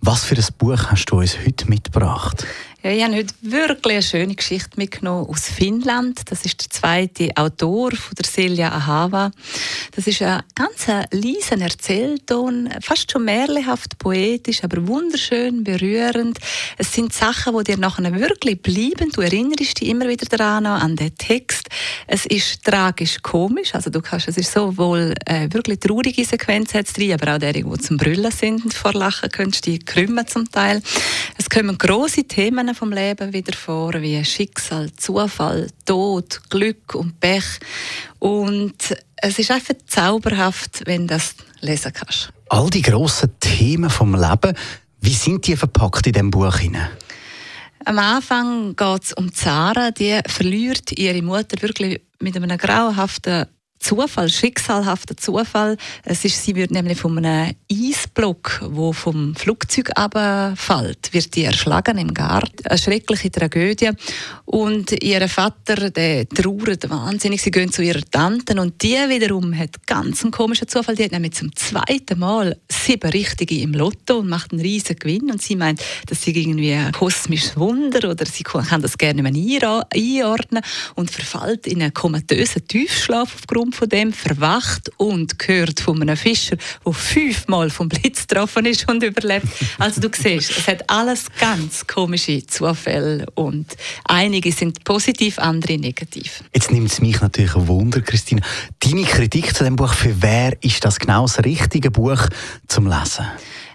Was für ein Buch hast du uns heute mitgebracht? Ja, ich habe heute wirklich eine schöne Geschichte mitgenommen aus Finnland. Das ist der zweite Autor von der Silja Ahava. Das ist ein ganz leiser Erzählton, fast schon märchenhaft poetisch, aber wunderschön, berührend. Es sind Sachen, die dir nachher wirklich bleiben. Du erinnerst dich immer wieder daran an den Text. Es ist tragisch komisch, also du kannst, es ist sowohl äh, wirklich traurige Sequenzen drin, aber auch derige, die zum Brüllen sind und vor Lachen könntest, die krümmen zum Teil. Es kommen große Themen vom Leben wieder vor, wie Schicksal, Zufall, Tod, Glück und Pech. Und es ist einfach zauberhaft, wenn du das lesen kannst. All die grossen Themen vom Leben, wie sind die verpackt in diesem Buch hinein? Am Anfang geht es um Zara, die verliert ihre Mutter wirklich mit einem grauenhaften Zufall, schicksalhafter Zufall. Es ist, sie wird nämlich von einem Eisblock, wo vom Flugzeug abfällt, wird die erschlagen im Garten. Eine schreckliche Tragödie. Und ihr Vater, der trauert wahnsinnig. Sie gehen zu ihrer Tante und die wiederum hat ganz einen komischen Zufall. Die hat nämlich zum zweiten Mal sieben Richtige im Lotto und macht einen riesen Gewinn. Und sie meint, das sei irgendwie ein kosmisches Wunder oder sie kann das gerne nicht mehr einordnen und verfällt in einen komatösen Tiefschlaf aufgrund aufgrund von dem verwacht und gehört von einem Fischer, der fünfmal vom Blitz getroffen ist und überlebt. Also du siehst, es hat alles ganz komische Zufälle und einige sind positiv, andere negativ. Jetzt nimmt es mich natürlich ein Wunder, Christine. Deine Kritik zu dem Buch, für wer ist das genau das richtige Buch zum Lesen?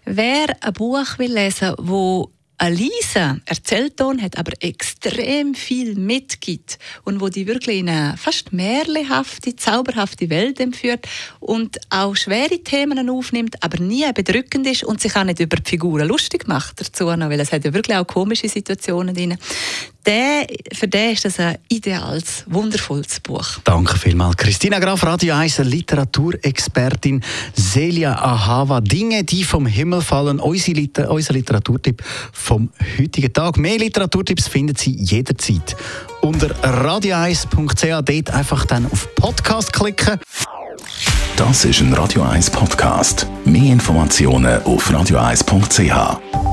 Wer ein Buch will lesen, wo leiser Erzählton hat aber extrem viel mitgibt und wo die wirklich in eine fast märchenhafte, zauberhafte Welt entführt und auch schwere Themen aufnimmt, aber nie bedrückend ist und sich auch nicht über die Figuren lustig macht dazu noch, weil es hat ja wirklich auch komische Situationen drin der, für den ist das ein ideales, wundervolles Buch. Danke vielmals. Christina Graf, Radio 1, Literaturexpertin. Celia Ahava, Dinge, die vom Himmel fallen. Unser, Liter unser Literaturtipp vom heutigen Tag. Mehr Literaturtipps finden Sie jederzeit unter radio1.ch. Dort einfach dann auf Podcast klicken. Das ist ein Radio 1 Podcast. Mehr Informationen auf radio1.ch.